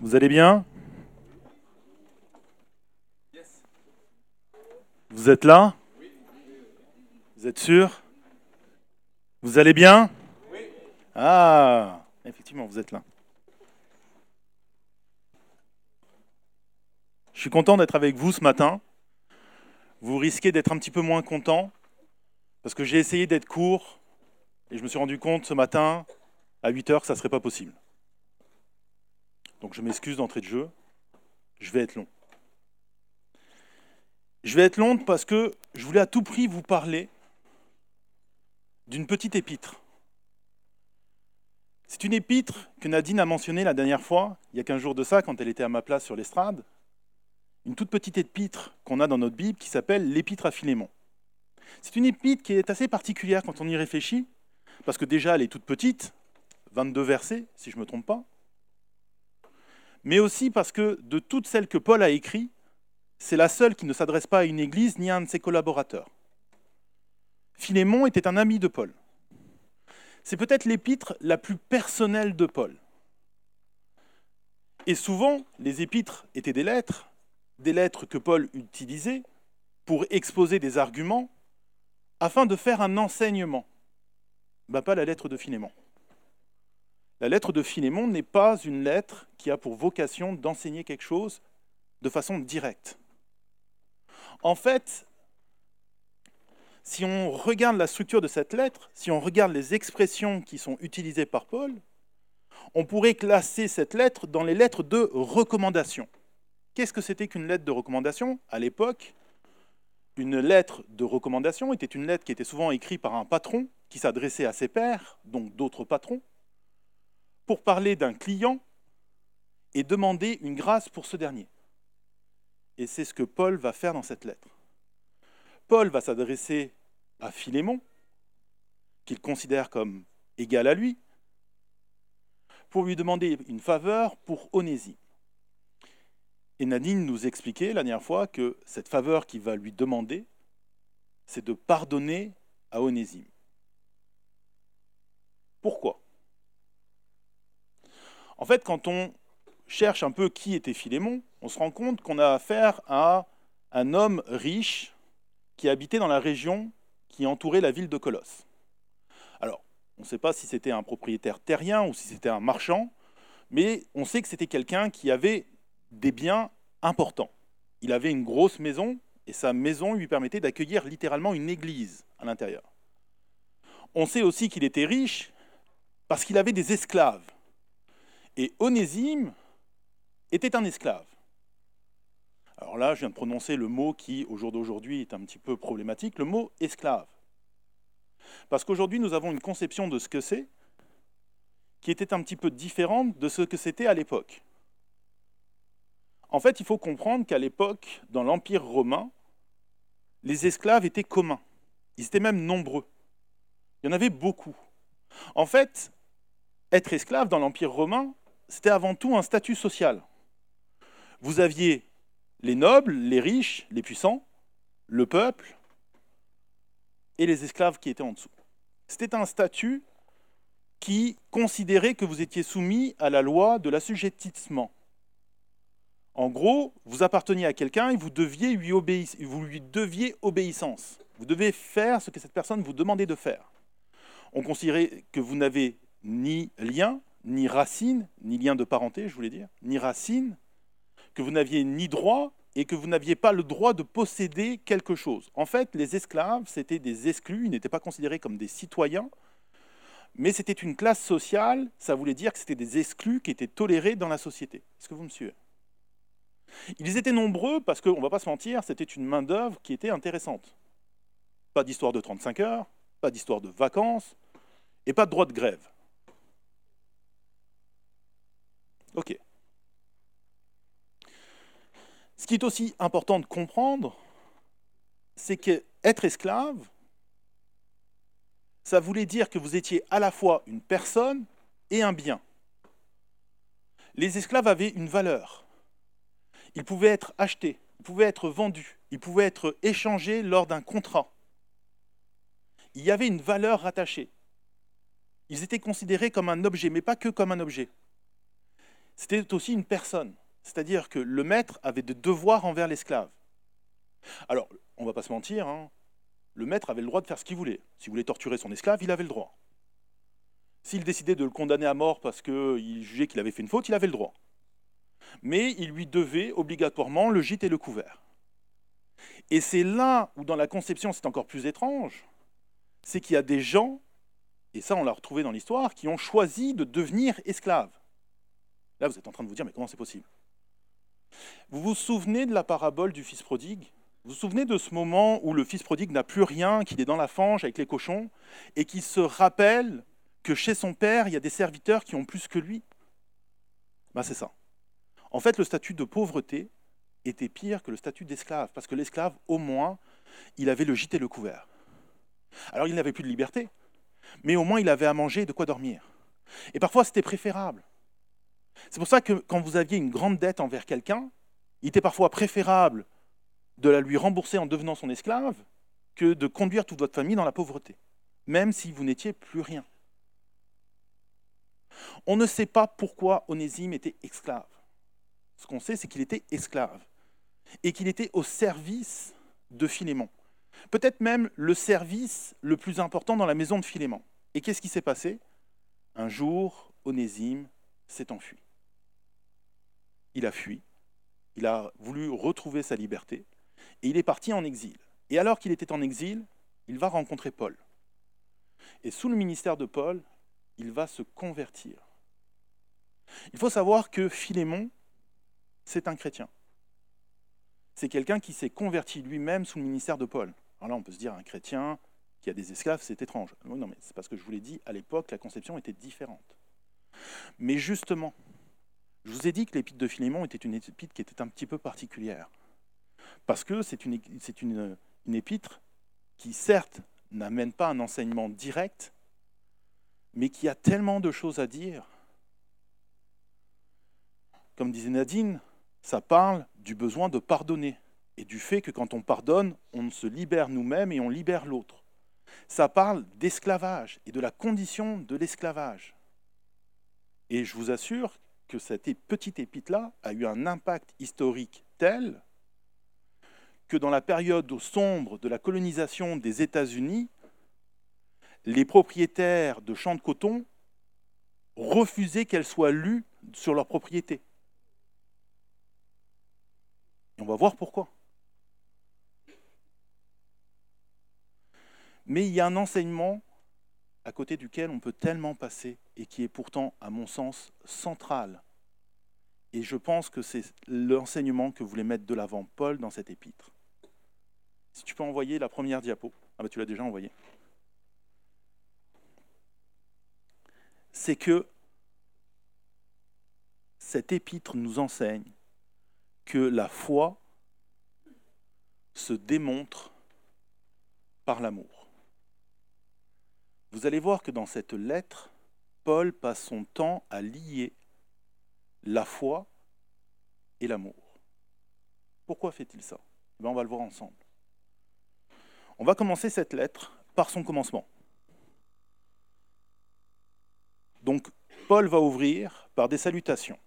Vous allez bien? Vous êtes là? Vous êtes sûr? Vous allez bien? Ah, effectivement, vous êtes là. Je suis content d'être avec vous ce matin. Vous risquez d'être un petit peu moins content parce que j'ai essayé d'être court et je me suis rendu compte ce matin à 8 heures que ça ne serait pas possible. Donc je m'excuse d'entrée de jeu, je vais être long. Je vais être long parce que je voulais à tout prix vous parler d'une petite épître. C'est une épître que Nadine a mentionnée la dernière fois, il y a 15 jours de ça, quand elle était à ma place sur l'estrade. Une toute petite épître qu'on a dans notre Bible qui s'appelle l'épître à Philémon. C'est une épître qui est assez particulière quand on y réfléchit, parce que déjà elle est toute petite, 22 versets si je ne me trompe pas, mais aussi parce que de toutes celles que Paul a écrites, c'est la seule qui ne s'adresse pas à une église ni à un de ses collaborateurs. Philémon était un ami de Paul. C'est peut-être l'épître la plus personnelle de Paul. Et souvent, les épîtres étaient des lettres, des lettres que Paul utilisait pour exposer des arguments afin de faire un enseignement. Ben, pas la lettre de Philémon. La lettre de Philémon n'est pas une lettre qui a pour vocation d'enseigner quelque chose de façon directe. En fait, si on regarde la structure de cette lettre, si on regarde les expressions qui sont utilisées par Paul, on pourrait classer cette lettre dans les lettres de recommandation. Qu'est-ce que c'était qu'une lettre de recommandation? À l'époque, une lettre de recommandation était une lettre qui était souvent écrite par un patron qui s'adressait à ses pairs, donc d'autres patrons, pour parler d'un client et demander une grâce pour ce dernier. Et c'est ce que Paul va faire dans cette lettre. Paul va s'adresser à Philémon, qu'il considère comme égal à lui, pour lui demander une faveur pour Onésime. Et Nadine nous expliquait la dernière fois que cette faveur qu'il va lui demander, c'est de pardonner à Onésime. Pourquoi en fait, quand on cherche un peu qui était Philémon, on se rend compte qu'on a affaire à un homme riche qui habitait dans la région qui entourait la ville de Colosse. Alors, on ne sait pas si c'était un propriétaire terrien ou si c'était un marchand, mais on sait que c'était quelqu'un qui avait des biens importants. Il avait une grosse maison et sa maison lui permettait d'accueillir littéralement une église à l'intérieur. On sait aussi qu'il était riche parce qu'il avait des esclaves. Et Onésime était un esclave. Alors là, je viens de prononcer le mot qui, au jour d'aujourd'hui, est un petit peu problématique, le mot esclave. Parce qu'aujourd'hui, nous avons une conception de ce que c'est qui était un petit peu différente de ce que c'était à l'époque. En fait, il faut comprendre qu'à l'époque, dans l'Empire romain, les esclaves étaient communs. Ils étaient même nombreux. Il y en avait beaucoup. En fait, être esclave dans l'Empire romain, c'était avant tout un statut social. Vous aviez les nobles, les riches, les puissants, le peuple et les esclaves qui étaient en dessous. C'était un statut qui considérait que vous étiez soumis à la loi de l'assujettissement. En gros, vous apparteniez à quelqu'un et vous, deviez lui vous lui deviez obéissance. Vous devez faire ce que cette personne vous demandait de faire. On considérait que vous n'avez ni lien, ni racine, ni lien de parenté, je voulais dire, ni racine, que vous n'aviez ni droit et que vous n'aviez pas le droit de posséder quelque chose. En fait, les esclaves, c'était des exclus, ils n'étaient pas considérés comme des citoyens, mais c'était une classe sociale, ça voulait dire que c'était des exclus qui étaient tolérés dans la société. Est-ce que vous me suivez? Ils étaient nombreux parce qu'on ne va pas se mentir, c'était une main-d'œuvre qui était intéressante. Pas d'histoire de 35 heures, pas d'histoire de vacances, et pas de droit de grève. Ok. Ce qui est aussi important de comprendre, c'est qu'être esclave, ça voulait dire que vous étiez à la fois une personne et un bien. Les esclaves avaient une valeur. Ils pouvaient être achetés, ils pouvaient être vendus, ils pouvaient être échangés lors d'un contrat. Il y avait une valeur rattachée. Ils étaient considérés comme un objet, mais pas que comme un objet. C'était aussi une personne. C'est-à-dire que le maître avait des devoirs envers l'esclave. Alors, on ne va pas se mentir, hein, le maître avait le droit de faire ce qu'il voulait. S'il voulait torturer son esclave, il avait le droit. S'il décidait de le condamner à mort parce qu'il jugeait qu'il avait fait une faute, il avait le droit. Mais il lui devait obligatoirement le gîte et le couvert. Et c'est là où dans la conception c'est encore plus étrange, c'est qu'il y a des gens, et ça on l'a retrouvé dans l'histoire, qui ont choisi de devenir esclaves. Là vous êtes en train de vous dire, mais comment c'est possible? Vous vous souvenez de la parabole du fils prodigue? Vous vous souvenez de ce moment où le fils prodigue n'a plus rien, qu'il est dans la fange avec les cochons, et qui se rappelle que chez son père, il y a des serviteurs qui ont plus que lui? Ben, C'est ça. En fait, le statut de pauvreté, était pire que le statut d'esclave, parce que l'esclave, au moins, il avait le gîte et le couvert. Alors il n'avait plus de liberté, mais au moins il avait à manger et de quoi dormir. Et parfois c'était préférable. C'est pour ça que quand vous aviez une grande dette envers quelqu'un, il était parfois préférable de la lui rembourser en devenant son esclave que de conduire toute votre famille dans la pauvreté, même si vous n'étiez plus rien. On ne sait pas pourquoi Onésime était esclave. Ce qu'on sait, c'est qu'il était esclave et qu'il était au service de Philémon. Peut-être même le service le plus important dans la maison de Philémon. Et qu'est-ce qui s'est passé? Un jour, Onésime s'est enfui. Il a fui, il a voulu retrouver sa liberté, et il est parti en exil. Et alors qu'il était en exil, il va rencontrer Paul. Et sous le ministère de Paul, il va se convertir. Il faut savoir que Philémon, c'est un chrétien c'est quelqu'un qui s'est converti lui-même sous le ministère de Paul. Alors là, on peut se dire, un chrétien qui a des esclaves, c'est étrange. Non, mais c'est parce que je vous l'ai dit, à l'époque, la conception était différente. Mais justement, je vous ai dit que l'épître de Philémon était une épître qui était un petit peu particulière. Parce que c'est une, une, une épître qui, certes, n'amène pas un enseignement direct, mais qui a tellement de choses à dire. Comme disait Nadine, ça parle du besoin de pardonner et du fait que quand on pardonne, on se libère nous-mêmes et on libère l'autre. Ça parle d'esclavage et de la condition de l'esclavage. Et je vous assure que cette petite épître-là a eu un impact historique tel que dans la période sombre de la colonisation des États-Unis, les propriétaires de champs de coton refusaient qu'elle soit lue sur leur propriété. On va voir pourquoi. Mais il y a un enseignement à côté duquel on peut tellement passer et qui est pourtant, à mon sens, central. Et je pense que c'est l'enseignement que voulait mettre de l'avant Paul dans cet épître. Si tu peux envoyer la première diapo. Ah ben tu l'as déjà envoyé. C'est que cet épître nous enseigne que la foi se démontre par l'amour. Vous allez voir que dans cette lettre, Paul passe son temps à lier la foi et l'amour. Pourquoi fait-il ça? Ben, On va le voir ensemble. On va commencer cette lettre par son commencement. Donc, Paul va ouvrir par des salutations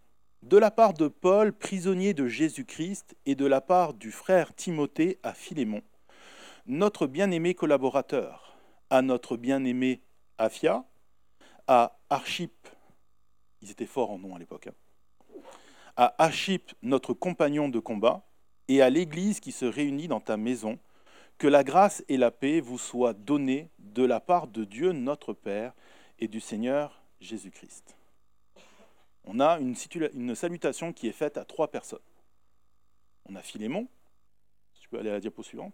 de la part de Paul, prisonnier de Jésus-Christ, et de la part du frère Timothée à Philémon, notre bien-aimé collaborateur, à notre bien-aimé Aphia, à Archip, ils étaient forts en nom à l'époque, hein, à Archip, notre compagnon de combat, et à l'Église qui se réunit dans ta maison, que la grâce et la paix vous soient données de la part de Dieu notre Père et du Seigneur Jésus-Christ on a une, salutation qui est faite à trois personnes. On a Philémon, si tu peux aller à la diapo suivante.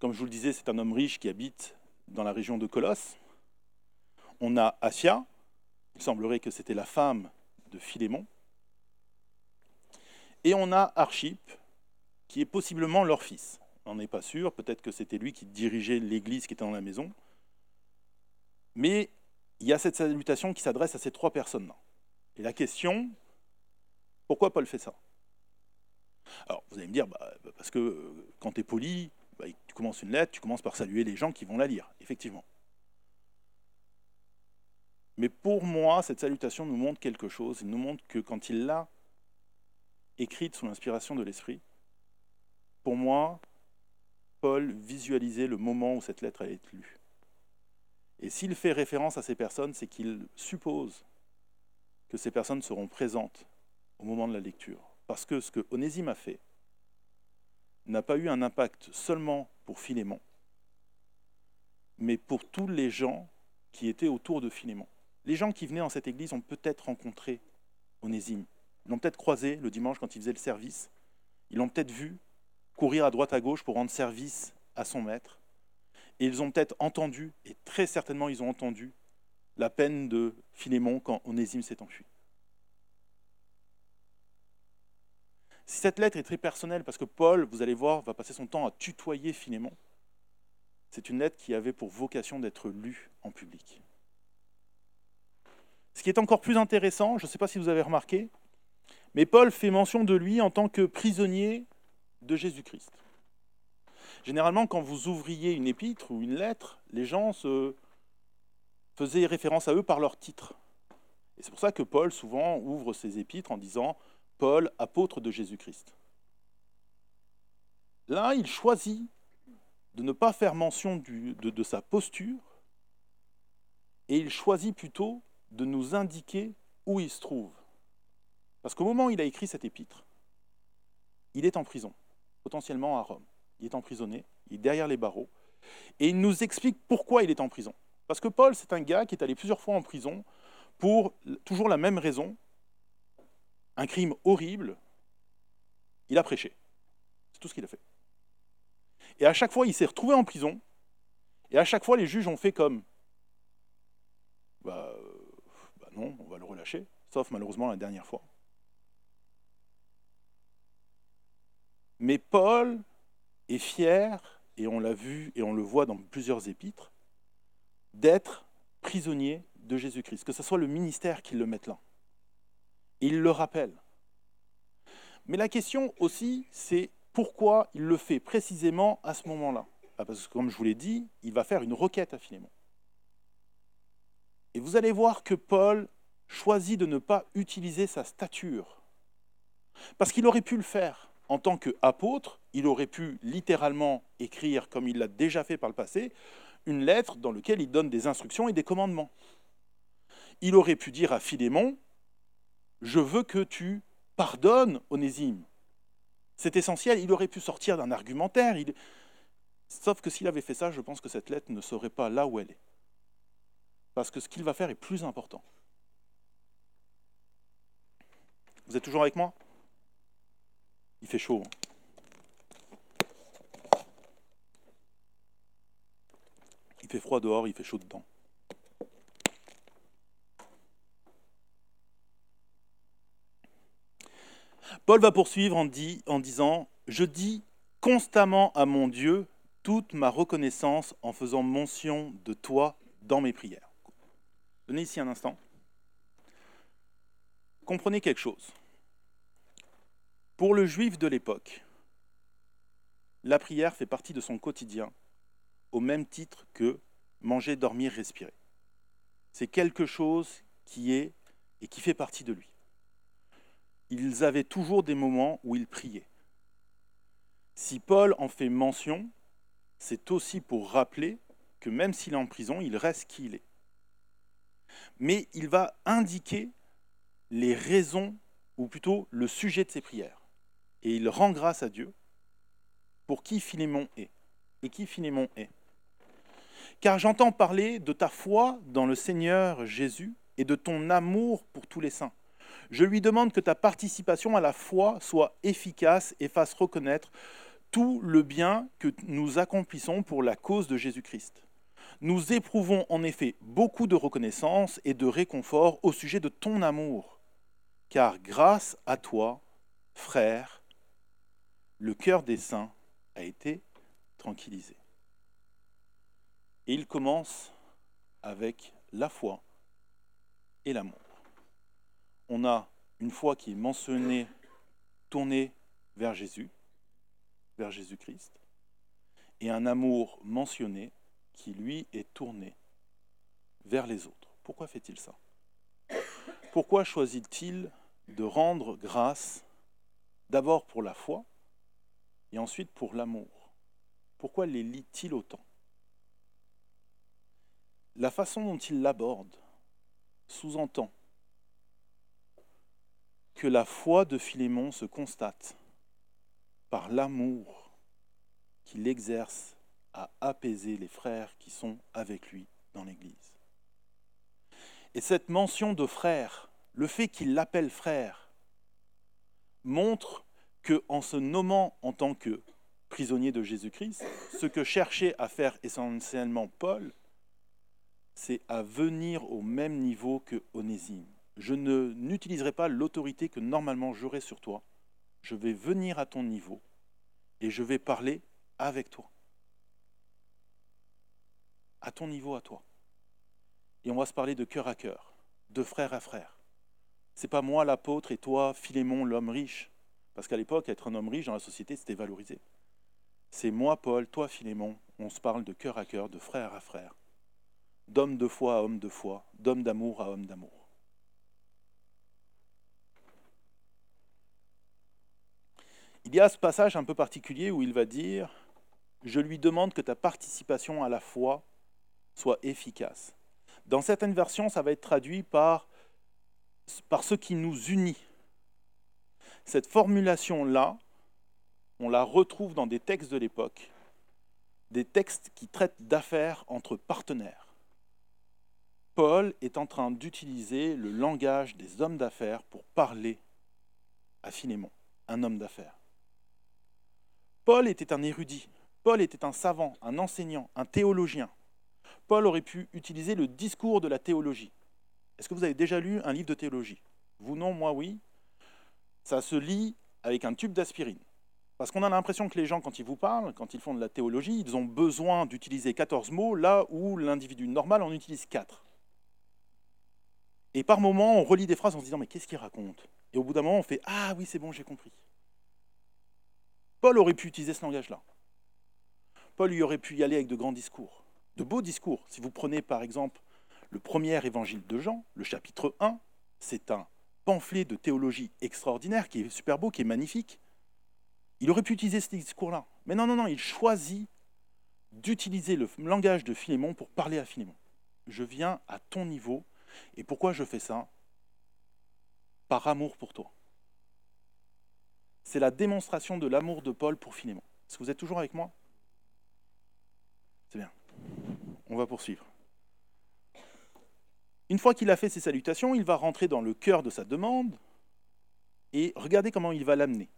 Comme je vous le disais, c'est un homme riche qui habite dans la région de Colosse. On a Asia, il semblerait que c'était la femme de Philémon. Et on a Archip, qui est possiblement leur fils. On n'est pas sûr, peut-être que c'était lui qui dirigeait l'église qui était dans la maison. Mais il y a cette salutation qui s'adresse à ces trois personnes-là. Et la question, pourquoi Paul fait ça? Alors, vous allez me dire, bah, parce que euh, quand tu poli, bah, tu commences une lettre, tu commences par saluer les gens qui vont la lire, effectivement. Mais pour moi, cette salutation nous montre quelque chose. Il nous montre que quand il l'a écrite sous l'inspiration de l'Esprit, pour moi, Paul visualisait le moment où cette lettre allait être lue. Et s'il fait référence à ces personnes, c'est qu'il suppose que ces personnes seront présentes au moment de la lecture. Parce que ce que Onésime a fait n'a pas eu un impact seulement pour Philémon, mais pour tous les gens qui étaient autour de Philémon. Les gens qui venaient dans cette église ont peut-être rencontré Onésime. Ils l'ont peut-être croisé le dimanche quand il faisait le service. Ils l'ont peut-être vu courir à droite à gauche pour rendre service à son maître. Et ils ont peut-être entendu, et très certainement ils ont entendu, la peine de Philémon quand Onésime s'est enfui. Si cette lettre est très personnelle, parce que Paul, vous allez voir, va passer son temps à tutoyer Philémon, c'est une lettre qui avait pour vocation d'être lue en public. Ce qui est encore plus intéressant, je ne sais pas si vous avez remarqué, mais Paul fait mention de lui en tant que prisonnier de Jésus-Christ. Généralement, quand vous ouvriez une épître ou une lettre, les gens se faisaient référence à eux par leur titre. Et c'est pour ça que Paul souvent ouvre ses épîtres en disant Paul, apôtre de Jésus-Christ. Là, il choisit de ne pas faire mention de, de sa posture et il choisit plutôt de nous indiquer où il se trouve. Parce qu'au moment où il a écrit cette épître, il est en prison, potentiellement à Rome. Il est emprisonné, il est derrière les barreaux, et il nous explique pourquoi il est en prison. Parce que Paul, c'est un gars qui est allé plusieurs fois en prison pour toujours la même raison, un crime horrible, il a prêché. C'est tout ce qu'il a fait. Et à chaque fois, il s'est retrouvé en prison, et à chaque fois, les juges ont fait comme, bah, bah non, on va le relâcher, sauf malheureusement la dernière fois. Mais Paul est fier, et on l'a vu et on le voit dans plusieurs épîtres, d'être prisonnier de Jésus-Christ, que ce soit le ministère qui le mette là. Il le rappelle. Mais la question aussi, c'est pourquoi il le fait précisément à ce moment-là ah, Parce que comme je vous l'ai dit, il va faire une requête à Philémon. Et vous allez voir que Paul choisit de ne pas utiliser sa stature. Parce qu'il aurait pu le faire en tant qu'apôtre, il aurait pu littéralement écrire, comme il l'a déjà fait par le passé, une lettre dans laquelle il donne des instructions et des commandements. Il aurait pu dire à Philémon, je veux que tu pardonnes Onésime. C'est essentiel, il aurait pu sortir d'un argumentaire. Sauf que s'il avait fait ça, je pense que cette lettre ne serait pas là où elle est. Parce que ce qu'il va faire est plus important. Vous êtes toujours avec moi? Il fait chaud. Hein. Il fait froid dehors, il fait chaud dedans. Paul va poursuivre en, disant, je dis constamment à mon Dieu toute ma reconnaissance en faisant mention de toi dans mes prières. Donnez ici un instant. Comprenez quelque chose. Pour le juif de l'époque, la prière fait partie de son quotidien au même titre que manger, dormir, respirer. C'est quelque chose qui est et qui fait partie de lui. Ils avaient toujours des moments où ils priaient. Si Paul en fait mention, c'est aussi pour rappeler que même s'il est en prison, il reste qui il est. Mais il va indiquer les raisons, ou plutôt le sujet de ses prières et il rend grâce à Dieu pour qui Philémon est. Et qui Philémon est Car j'entends parler de ta foi dans le Seigneur Jésus et de ton amour pour tous les saints. Je lui demande que ta participation à la foi soit efficace et fasse reconnaître tout le bien que nous accomplissons pour la cause de Jésus-Christ. Nous éprouvons en effet beaucoup de reconnaissance et de réconfort au sujet de ton amour, car grâce à toi, frère, le cœur des saints a été tranquillisé. Et il commence avec la foi et l'amour. On a une foi qui est mentionnée, tournée vers Jésus, vers Jésus-Christ, et un amour mentionné qui, lui, est tourné vers les autres, Pourquoi fait-il ça? Pourquoi choisit-il de rendre grâce d'abord pour la foi et ensuite pour l'amour? Pourquoi les lit-il autant? La façon dont il l'aborde sous-entend que la foi de Philémon se constate par l'amour qu'il exerce à apaiser les frères qui sont avec lui dans l'Église. Et cette mention de frère, le fait qu'il l'appelle frère, montre que en se nommant en tant que prisonnier de Jésus-Christ, ce que cherchait à faire essentiellement Paul, c'est à venir au même niveau que Onésime. Je n'utiliserai pas l'autorité que normalement j'aurais sur toi. Je vais venir à ton niveau et je vais parler avec toi. À ton niveau, à toi. Et on va se parler de cœur à cœur, de frère à frère. C'est pas moi l'apôtre et toi Philémon l'homme riche, parce qu'à l'époque être un homme riche dans la société c'était valorisé. C'est moi Paul, toi Philémon, on se parle de cœur à cœur, de frère à frère, d'homme de foi à homme de foi, d'homme d'amour à homme d'amour. Il y a ce passage un peu particulier où il va dire Je lui demande que ta participation à la foi soit efficace. Dans certaines versions, ça va être traduit par, par ce qui nous unit. Cette formulation-là, on la retrouve dans des textes de l'époque, des textes qui traitent d'affaires entre partenaires. Paul est en train d'utiliser le langage des hommes d'affaires pour parler à Philémon, un homme d'affaires. Paul était un érudit, Paul était un savant, un enseignant, un théologien. Paul aurait pu utiliser le discours de la théologie. Est-ce que vous avez déjà lu un livre de théologie? Vous non, moi oui. Ça se lit avec un tube d'aspirine. Parce qu'on a l'impression que les gens, quand ils vous parlent, quand ils font de la théologie, ils ont besoin d'utiliser 14 mots, là où l'individu normal en utilise 4. Et par moments, on relit des phrases en se disant Mais qu'est-ce qu'il raconte? Et au bout d'un moment, on fait Ah oui, c'est bon, j'ai compris. Paul aurait pu utiliser ce langage-là. Paul y aurait pu y aller avec de grands discours, de beaux discours. Si vous prenez par exemple le premier évangile de Jean, le chapitre 1, c'est un pamphlet de théologie extraordinaire qui est super beau, qui est magnifique. Il aurait pu utiliser ce discours-là. Mais non, non, non, il choisit d'utiliser le langage de Philémon pour parler à Philémon. Je viens à ton niveau. Et pourquoi je fais ça? Par amour pour toi c'est la démonstration de l'amour de Paul pour Philémon. Est-ce que vous êtes toujours avec moi? C'est bien. On va poursuivre. Une fois qu'il a fait ses salutations, il va rentrer dans le cœur de sa demande et regardez comment il va l'amener.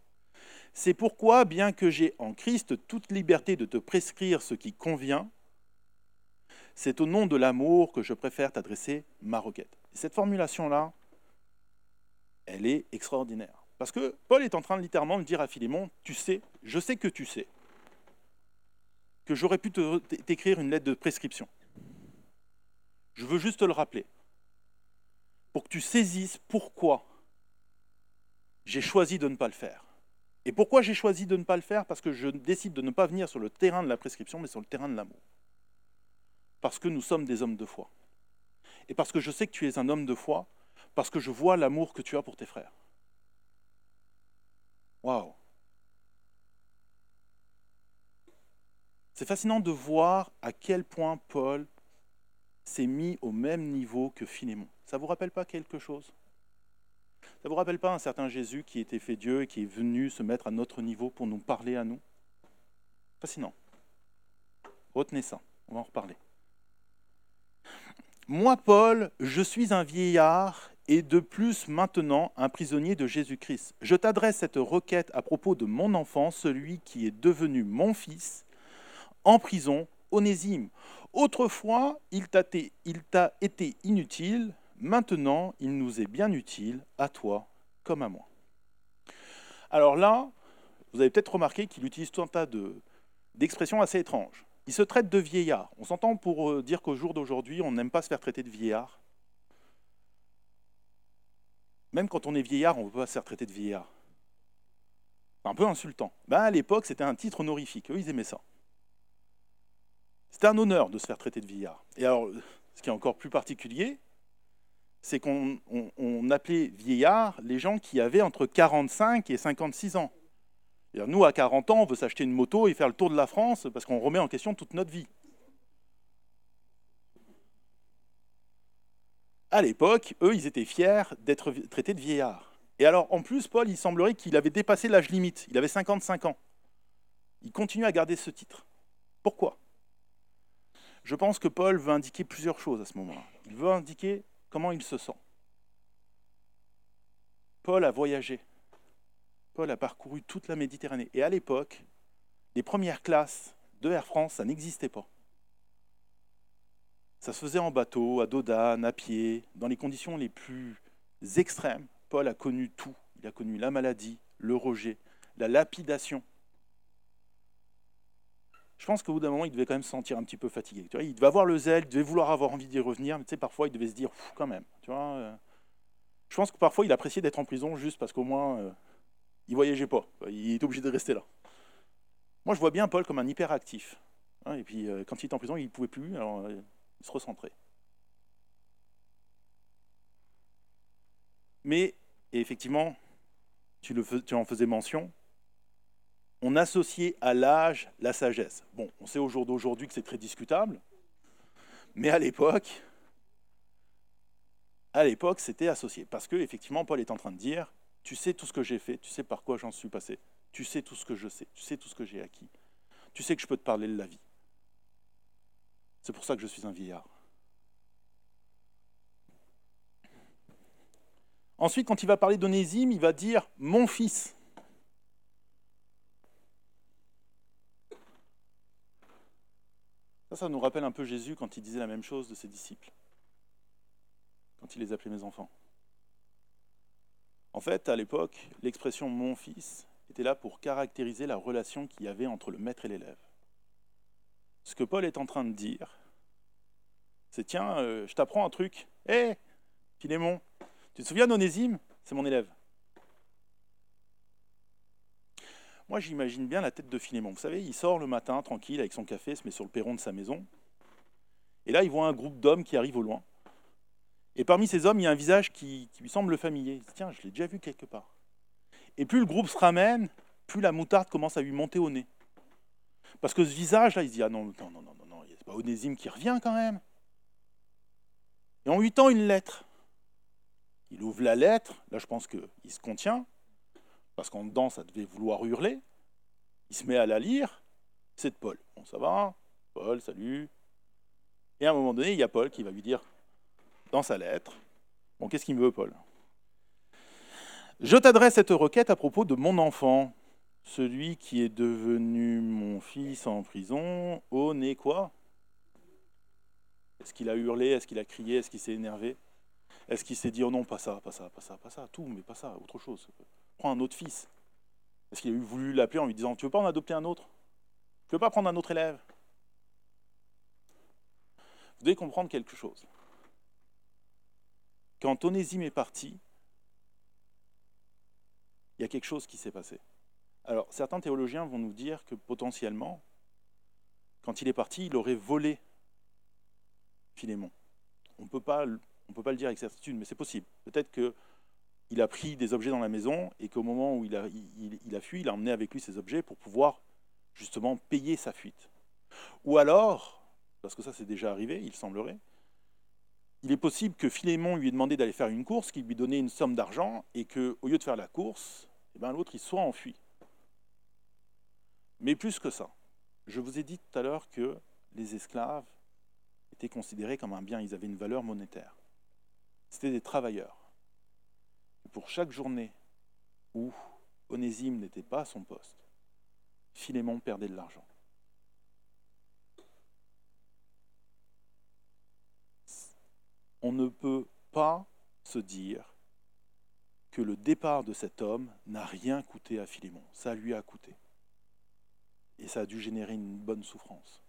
C'est pourquoi, bien que j'ai en Christ toute liberté de te prescrire ce qui convient, c'est au nom de l'amour que je préfère t'adresser ma requête. cette formulation-là, elle est extraordinaire. Parce que Paul est en train de littéralement de dire à Philémon, tu sais, je sais que tu sais, que j'aurais pu t'écrire une lettre de prescription. Je veux juste te le rappeler, pour que tu saisisses pourquoi j'ai choisi de ne pas le faire. Et pourquoi j'ai choisi de ne pas le faire? Parce que je décide de ne pas venir sur le terrain de la prescription, mais sur le terrain de l'amour. Parce que nous sommes des hommes de foi. Et parce que je sais que tu es un homme de foi, parce que je vois l'amour que tu as pour tes frères. Waouh C'est fascinant de voir à quel point Paul s'est mis au même niveau que Philémon. Ça ne vous rappelle pas quelque chose? Ça ne vous rappelle pas un certain Jésus qui était fait Dieu et qui est venu se mettre à notre niveau pour nous parler à nous? Fascinant. Retenez ça, on va en reparler. Moi, Paul, je suis un vieillard et de plus maintenant un prisonnier de Jésus-Christ. Je t'adresse cette requête à propos de mon enfant, celui qui est devenu mon fils, en prison, Onésime. Autrefois, il t'a été inutile, maintenant il nous est bien utile, à toi comme à moi. Alors là, vous avez peut-être remarqué qu'il utilise tout un tas d'expressions assez étranges. Il se traite de vieillard. On s'entend pour euh, dire qu'au jour d'aujourd'hui, on n'aime pas se faire traiter de vieillard. Même quand on est vieillard, on ne peut pas se faire traiter de vieillard. C'est un peu insultant. Ben, à l'époque, c'était un titre honorifique. Eux, ils aimaient ça. C'était un honneur de se faire traiter de vieillard. Et alors, ce qui est encore plus particulier, c'est qu'on appelait vieillards les gens qui avaient entre 45 et 56 ans. nous, à 40 ans, on veut s'acheter une moto et faire le tour de la France parce qu'on remet en question toute notre vie. À l'époque, eux, ils étaient fiers d'être traités de vieillards. Et alors, en plus, Paul, il semblerait qu'il avait dépassé l'âge limite. Il avait 55 ans. Il continue à garder ce titre. Pourquoi? Je pense que Paul veut indiquer plusieurs choses à ce moment-là. Il veut indiquer comment il se sent. Paul a voyagé. Paul a parcouru toute la Méditerranée. Et à l'époque, les premières classes de Air France, ça n'existait pas. Ça se faisait en bateau, à dos à pied, dans les conditions les plus extrêmes. Paul a connu tout. Il a connu la maladie, le rejet, la lapidation. Je pense qu'au bout d'un moment, il devait quand même se sentir un petit peu fatigué. Il devait avoir le zèle, il devait vouloir avoir envie d'y revenir, mais tu sais, parfois, il devait se dire, quand même. Tu vois, euh. je pense que parfois, il appréciait d'être en prison juste parce qu'au moins, il euh, il voyageait pas. Il est obligé de rester là. Moi, je vois bien Paul comme un hyperactif. Hein, et puis, euh, quand il était en prison, il ne pouvait plus, il se recentrait. Mais, effectivement, tu, tu en faisais mention, on associait à l'âge la sagesse. Bon, on sait au jour d'aujourd'hui que c'est très discutable, mais à l'époque, à l'époque, c'était associé. Parce que, effectivement, Paul est en train de dire Tu sais tout ce que j'ai fait, tu sais par quoi j'en suis passé, tu sais tout ce que je sais, tu sais tout ce que j'ai acquis, tu sais que je peux te parler de la vie. C'est pour ça que je suis un vieillard. Ensuite, quand il va parler d'Onésime, il va dire Mon fils. Ça, ça nous rappelle un peu Jésus quand il disait la même chose de ses disciples, quand il les appelait mes enfants. En fait, à l'époque, l'expression mon fils était là pour caractériser la relation qu'il y avait entre le maître et l'élève. Ce que Paul est en train de dire, c'est tiens, euh, je t'apprends un truc. Hé, hey, Philémon, tu te souviens d'Onésime? C'est mon élève. Moi, j'imagine bien la tête de Philémon. Vous savez, il sort le matin tranquille avec son café, se met sur le perron de sa maison. Et là, il voit un groupe d'hommes qui arrivent au loin. Et parmi ces hommes, il y a un visage qui, lui semble familier. Il dit, Tiens, je l'ai déjà vu quelque part. Et plus le groupe se ramène, plus la moutarde commence à lui monter au nez. Parce que ce visage-là, il se dit Ah non, non, non, non, non, c'est pas Onésime qui revient quand même. Et on lui tend une lettre. Il ouvre la lettre, là je pense qu'il se contient, parce qu'en dedans, ça devait vouloir hurler. Il se met à la lire. C'est de Paul. Bon, ça va Paul, salut. Et à un moment donné, il y a Paul qui va lui dire, dans sa lettre, Bon, qu'est-ce qu'il me veut, Paul? Je t'adresse cette requête à propos de mon enfant, celui qui est devenu mon fils en prison. Au nez quoi? Est-ce qu'il a hurlé? Est-ce qu'il a crié? Est-ce qu'il s'est énervé? Est-ce qu'il s'est dit, oh non, pas ça, pas ça, pas ça, pas ça, tout, mais pas ça, autre chose. Un autre fils. Est-ce qu'il a voulu l'appeler en lui disant Tu veux pas en adopter un autre? Tu veux pas prendre un autre élève? Vous devez comprendre quelque chose. Quand Onésime est parti, il y a quelque chose qui s'est passé. Alors, certains théologiens vont nous dire que potentiellement, quand il est parti, il aurait volé Philémon. On ne peut pas le dire avec certitude, mais c'est possible. Peut-être que il a pris des objets dans la maison et qu'au moment où il a, il, a fui, il a emmené avec lui ces objets pour pouvoir justement payer sa fuite. Ou alors, parce que ça c'est déjà arrivé, il semblerait, il est possible que Philémon lui ait demandé d'aller faire une course, qu'il lui donnait une somme d'argent et qu'au lieu de faire la course, eh ben, l'autre il soit enfui. Mais plus que ça, je vous ai dit tout à l'heure que les esclaves étaient considérés comme un bien, ils avaient une valeur monétaire. C'était des travailleurs pour chaque journée où Onésime n'était pas à son poste, Philémon perdait de l'argent. On ne peut pas se dire que le départ de cet homme n'a rien coûté à Philémon. Ça lui a coûté. Et ça a dû générer une bonne souffrance,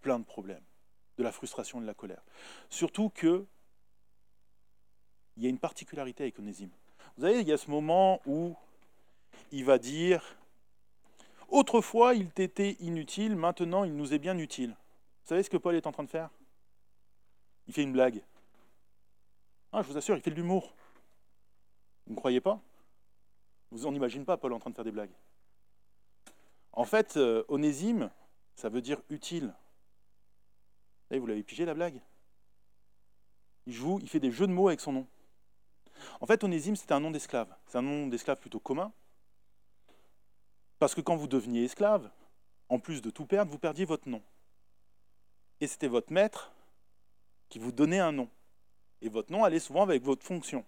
plein de problèmes, de la frustration et de la colère. Surtout que il y a une particularité avec Onésime. Vous savez, il y a ce moment où il va dire Autrefois, il t'était inutile, maintenant, il nous est bien utile. Vous savez ce que Paul est en train de faire? Il fait une blague. Ah, je vous assure, il fait de l'humour. Vous ne croyez pas? Vous en imaginez pas Paul en train de faire des blagues. En fait, euh, onésime, ça veut dire utile. vous l'avez pigé la blague? Il joue, il fait des jeux de mots avec son nom. En fait, onésime, c'était un nom d'esclave. C'est un nom d'esclave plutôt commun. Parce que quand vous deveniez esclave, en plus de tout perdre, vous perdiez votre nom. Et c'était votre maître qui vous donnait un nom. Et votre nom allait souvent avec votre fonction.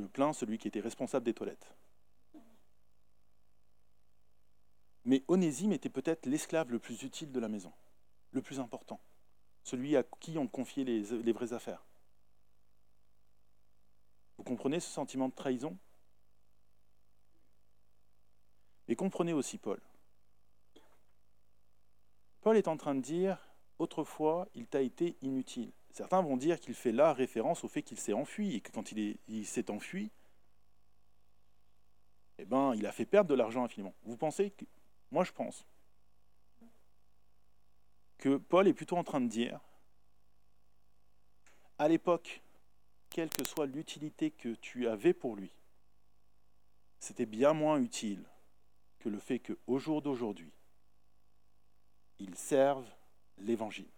Je plains celui qui était responsable des toilettes. Mais Onésime était peut-être l'esclave le plus utile de la maison, le plus important, celui à qui on confiait les, les vraies affaires. Vous comprenez ce sentiment de trahison? Et comprenez aussi Paul. Paul est en train de dire, autrefois, il t'a été inutile. Certains vont dire qu'il fait là référence au fait qu'il s'est enfui et que quand il s'est enfui, eh ben, il a fait perdre de l'argent infiniment. Vous pensez que, moi je pense, que Paul est plutôt en train de dire, à l'époque, quelle que soit l'utilité que tu avais pour lui, c'était bien moins utile que le fait qu'au jour d'aujourd'hui, ils servent l'Évangile.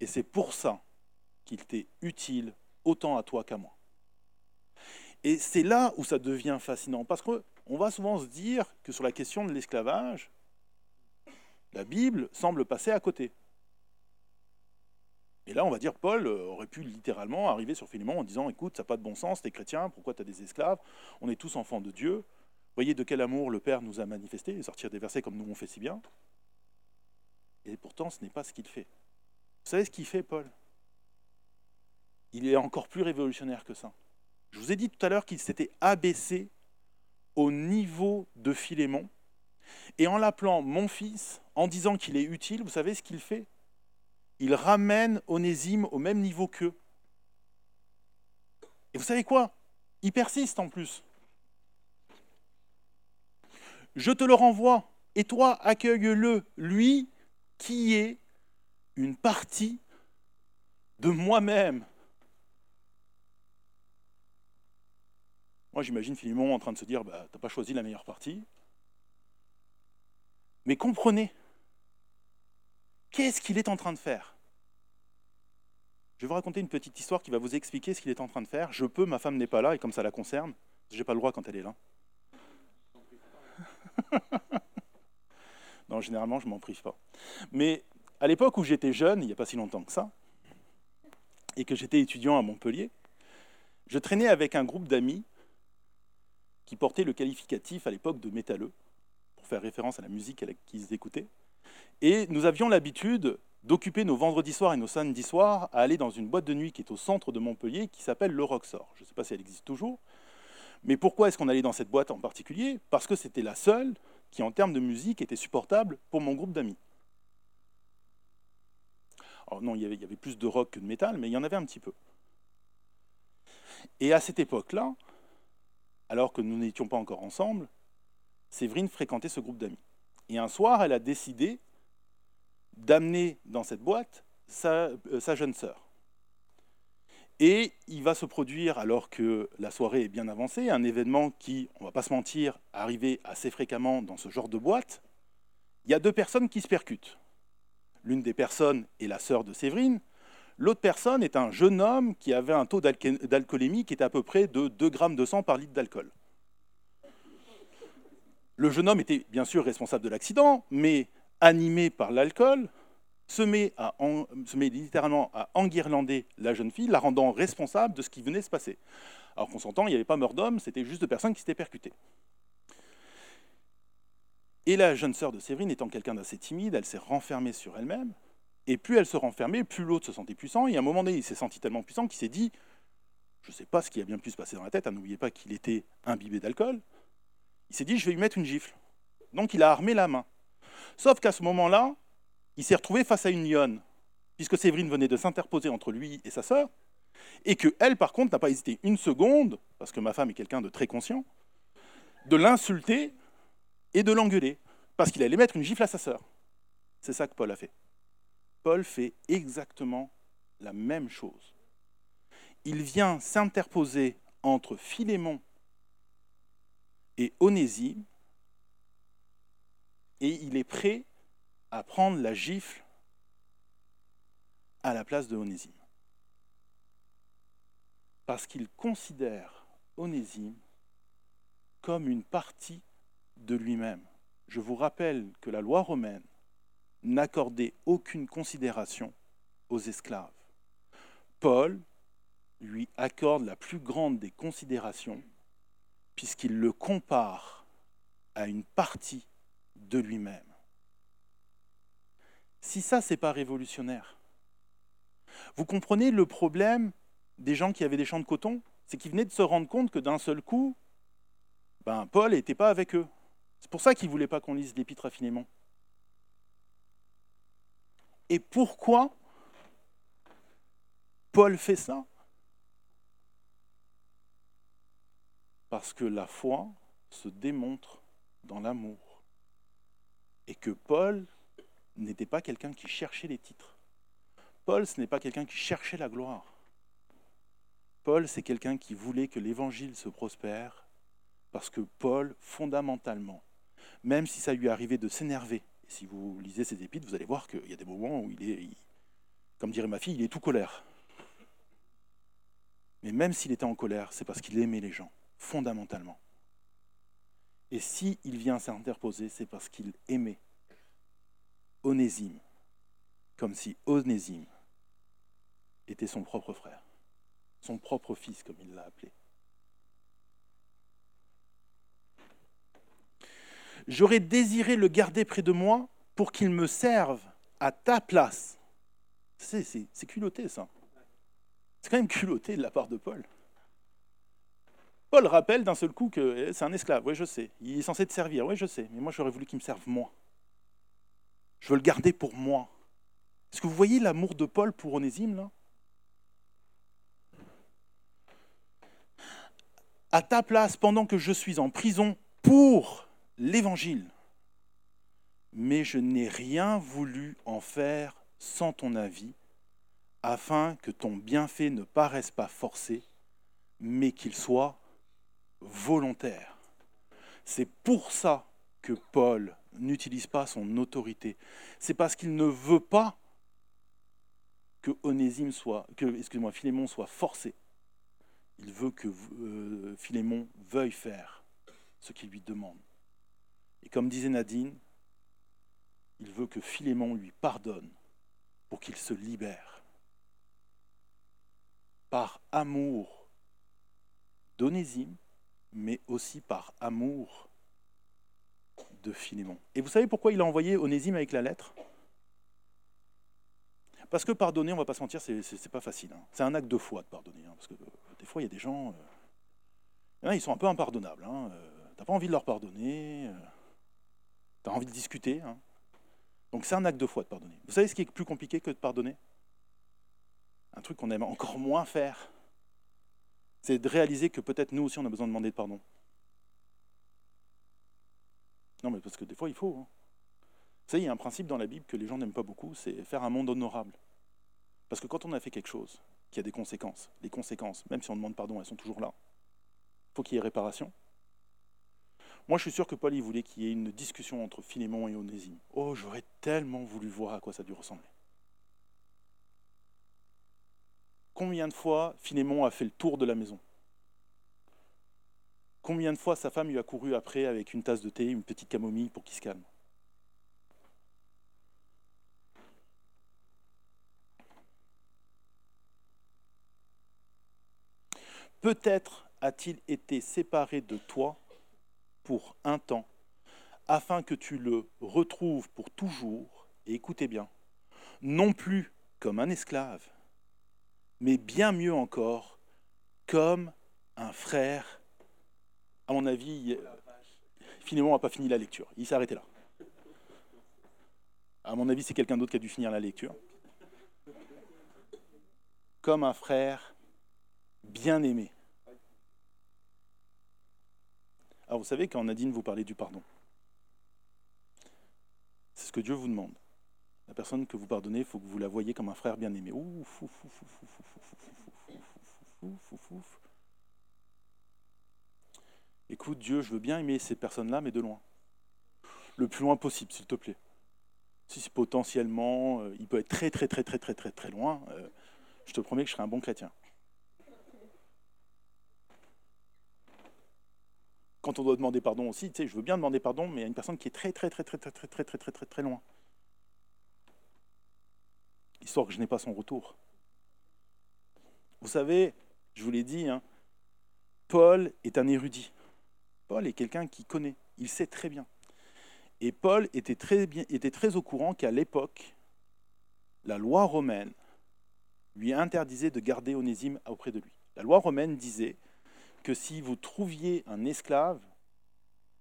Et c'est pour ça qu'il t'est utile autant à toi qu'à moi. Et c'est là où ça devient fascinant, parce qu'on va souvent se dire que sur la question de l'esclavage, la Bible semble passer à côté. Et là, on va dire, Paul aurait pu littéralement arriver sur Philémon en disant, écoute, ça n'a pas de bon sens, t'es chrétien, pourquoi tu as des esclaves? On est tous enfants de Dieu. Voyez de quel amour le Père nous a manifesté, et sortir des versets comme nous on fait si bien. Et pourtant, ce n'est pas ce qu'il fait. Vous savez ce qu'il fait, Paul? Il est encore plus révolutionnaire que ça. Je vous ai dit tout à l'heure qu'il s'était abaissé au niveau de Philémon. Et en l'appelant mon fils, en disant qu'il est utile, vous savez ce qu'il fait? Il ramène Onésime au même niveau qu'eux. Et vous savez quoi? Il persiste en plus. Je te le renvoie, et toi accueille-le, lui qui est une partie de moi-même. Moi, j'imagine Philemon en train de se dire bah, T'as pas choisi la meilleure partie. Mais comprenez, qu'est-ce qu'il est en train de faire? Je vais vous raconter une petite histoire qui va vous expliquer ce qu'il est en train de faire. Je peux, ma femme n'est pas là, et comme ça la concerne, je n'ai pas le droit quand elle est là. non, généralement, je m'en prive pas. Mais à l'époque où j'étais jeune, il n'y a pas si longtemps que ça, et que j'étais étudiant à Montpellier, je traînais avec un groupe d'amis qui portait le qualificatif à l'époque de métalleux, pour faire référence à la musique qu'ils écoutaient. Et nous avions l'habitude d'occuper nos vendredis soirs et nos samedis soirs à aller dans une boîte de nuit qui est au centre de Montpellier, qui s'appelle le Roxor. Je ne sais pas si elle existe toujours. Mais pourquoi est-ce qu'on allait dans cette boîte en particulier? Parce que c'était la seule qui, en termes de musique, était supportable pour mon groupe d'amis. Alors non, il y, avait, plus de rock que de métal, mais il y en avait un petit peu. Et à cette époque-là, alors que nous n'étions pas encore ensemble, Séverine fréquentait ce groupe d'amis. Et un soir, elle a décidé d'amener dans cette boîte sa, euh, sa jeune sœur. Et il va se produire, alors que la soirée est bien avancée, un événement qui, on ne va pas se mentir, arrivait assez fréquemment dans ce genre de boîte. Il y a deux personnes qui se percutent. L'une des personnes est la sœur de Séverine, l'autre personne est un jeune homme qui avait un taux d'alcoolémie qui était à peu près de 2 grammes de sang par litre d'alcool. Le jeune homme était bien sûr responsable de l'accident, mais animé par l'alcool, se met, littéralement à enguirlander la jeune fille, la rendant responsable de ce qui venait de se passer. Alors qu'on s'entend, il n'y avait pas meurtre d'homme, c'était juste de personnes qui s'étaient percutées. Et la jeune sœur de Séverine, étant quelqu'un d'assez timide, elle s'est renfermée sur elle-même. Et plus elle se renfermait, plus l'autre se sentait puissant. Et à un moment donné, il s'est senti tellement puissant qu'il s'est dit Je ne sais pas ce qui a bien pu se passer dans la tête, hein, n'oubliez pas qu'il était imbibé d'alcool. Il s'est dit Je vais lui mettre une gifle. Donc il a armé la main. Sauf qu'à ce moment-là, il s'est retrouvé face à une lionne, puisque Séverine venait de s'interposer entre lui et sa sœur, et que elle, par contre, n'a pas hésité une seconde, parce que ma femme est quelqu'un de très conscient, de l'insulter et de l'engueuler, parce qu'il allait mettre une gifle à sa sœur. C'est ça que Paul a fait. Paul fait exactement la même chose. Il vient s'interposer entre Philémon et Onésime, et il est prêt à prendre la gifle à la place de Onésime. Parce qu'il considère Onésime comme une partie de lui-même. Je vous rappelle que la loi romaine n'accordait aucune considération aux esclaves. Paul lui accorde la plus grande des considérations puisqu'il le compare à une partie de lui-même. Si ça, c'est pas révolutionnaire, vous comprenez le problème des gens qui avaient des champs de coton? C'est qu'ils venaient de se rendre compte que d'un seul coup, ben, Paul n'était pas avec eux. C'est pour ça qu'ils ne voulaient pas qu'on lise l'épître Philémon. Et pourquoi Paul fait ça? Parce que la foi se démontre dans l'amour. Et que Paul n'était pas quelqu'un qui cherchait les titres. Paul, ce n'est pas quelqu'un qui cherchait la gloire. Paul, c'est quelqu'un qui voulait que l'évangile se prospère, parce que Paul, fondamentalement, même si ça lui arrivait de s'énerver, et si vous lisez ses épîtres, vous allez voir qu'il y a des moments où il est, comme dirait ma fille, il est tout colère. Mais même s'il était en colère, c'est parce qu'il aimait les gens, fondamentalement. Et s'il vient s'interposer, c'est parce qu'il aimait Onésime, comme si Onésime était son propre frère, son propre fils, comme il l'a appelé. J'aurais désiré le garder près de moi pour qu'il me serve à ta place. C'est culotté, ça. C'est quand même culotté de la part de Paul. Paul rappelle d'un seul coup que eh, c'est un esclave, oui je sais, il est censé te servir, oui je sais, mais moi j'aurais voulu qu'il me serve moi. Je veux le garder pour moi. Est-ce que vous voyez l'amour de Paul pour Onésime là? À ta place, pendant que je suis en prison pour l'évangile, mais je n'ai rien voulu en faire sans ton avis, afin que ton bienfait ne paraisse pas forcé, mais qu'il soit volontaire. C'est pour ça que Paul n'utilise pas son autorité. C'est parce qu'il ne veut pas que soit, que, Philémon soit forcé. Il veut que euh, Philémon veuille faire ce qu'il lui demande. Et comme disait Nadine, il veut que Philémon lui pardonne pour qu'il se libère. Par amour d'Onésime, mais aussi par amour de Philémon. Et vous savez pourquoi il a envoyé Onésime avec la lettre? Parce que pardonner, on va pas se mentir, c'est pas facile. Hein. C'est un acte de foi de pardonner. Hein, parce que euh, des fois, il y a des gens, euh, ils sont un peu impardonnables. Hein, euh, T'as pas envie de leur pardonner, tu envie de discuter. Hein. Donc c'est un acte de foi de pardonner. Vous savez ce qui est plus compliqué que de pardonner? Un truc qu'on aime encore moins faire, c'est de réaliser que peut-être nous aussi on a besoin de demander de pardon. Non, mais parce que des fois, il faut. Hein. Vous savez, il y a un principe dans la Bible que les gens n'aiment pas beaucoup, c'est faire un monde honorable. Parce que quand on a fait quelque chose qui a des conséquences, les conséquences, même si on demande pardon, elles sont toujours là. Il faut qu'il y ait réparation. Moi, je suis sûr que Paul il voulait qu'il y ait une discussion entre Philémon et Onésime. Oh, j'aurais tellement voulu voir à quoi ça a dû ressembler. Combien de fois Philémon a fait le tour de la maison? Combien de fois sa femme lui a couru après avec une tasse de thé, une petite camomille pour qu'il se calme? Peut-être a-t-il été séparé de toi pour un temps, afin que tu le retrouves pour toujours, et écoutez bien, non plus comme un esclave, mais bien mieux encore, comme un frère à mon avis, finalement, n'a pas fini la lecture. Il s'est arrêté là. À mon avis, c'est quelqu'un d'autre qui a dû finir la lecture. Comme un frère bien Alors vous savez, quand Nadine vous parlait du pardon, c'est ce que Dieu vous demande. La personne que vous pardonnez, il faut que vous la voyez comme un frère bien-aimé. Écoute, Dieu, je veux bien aimer ces personnes-là, mais de loin. Le plus loin possible, s'il te plaît. Si potentiellement, euh, il peut être très, très, très, très, très, très, très loin, euh, je te promets que je serai un bon chrétien. Quand on doit demander pardon aussi, tu sais, je veux bien demander pardon, mais a une personne qui est très, très, très, très, très, très, très, très, très, très, très loin. Histoire que je n'ai pas son retour. Vous savez, je vous l'ai dit, hein, Paul est un érudit. Paul est quelqu'un qui connaît, il sait très bien. Et Paul était très, bien, était très au courant qu'à l'époque, la loi romaine lui interdisait de garder Onésime auprès de lui. La loi romaine disait que si vous trouviez un esclave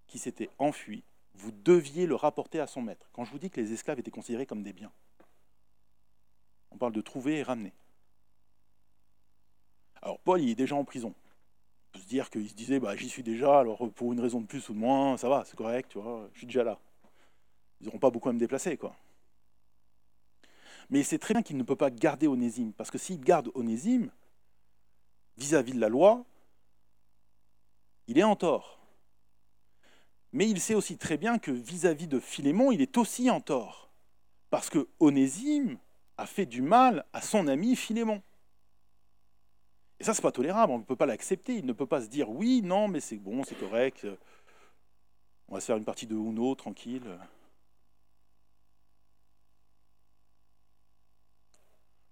qui s'était enfui, vous deviez le rapporter à son maître. Quand je vous dis que les esclaves étaient considérés comme des biens, on parle de trouver et ramener. Alors Paul, il est déjà en prison se dire qu'il se disait bah, j'y suis déjà, alors pour une raison de plus ou de moins, ça va, c'est correct, tu vois, je suis déjà là. Ils n'auront pas beaucoup à me déplacer, quoi. Mais c'est très bien qu'il ne peut pas garder Onésime, parce que s'il garde Onésime, vis-à-vis de la loi, il est en tort. Mais il sait aussi très bien que vis-à-vis de Philémon, il est aussi en tort. Parce que Onésime a fait du mal à son ami Philémon. Et ça, c'est pas tolérable, on ne peut pas l'accepter. Il ne peut pas se dire oui, non, mais c'est bon, c'est correct. On va se faire une partie de Uno, tranquille.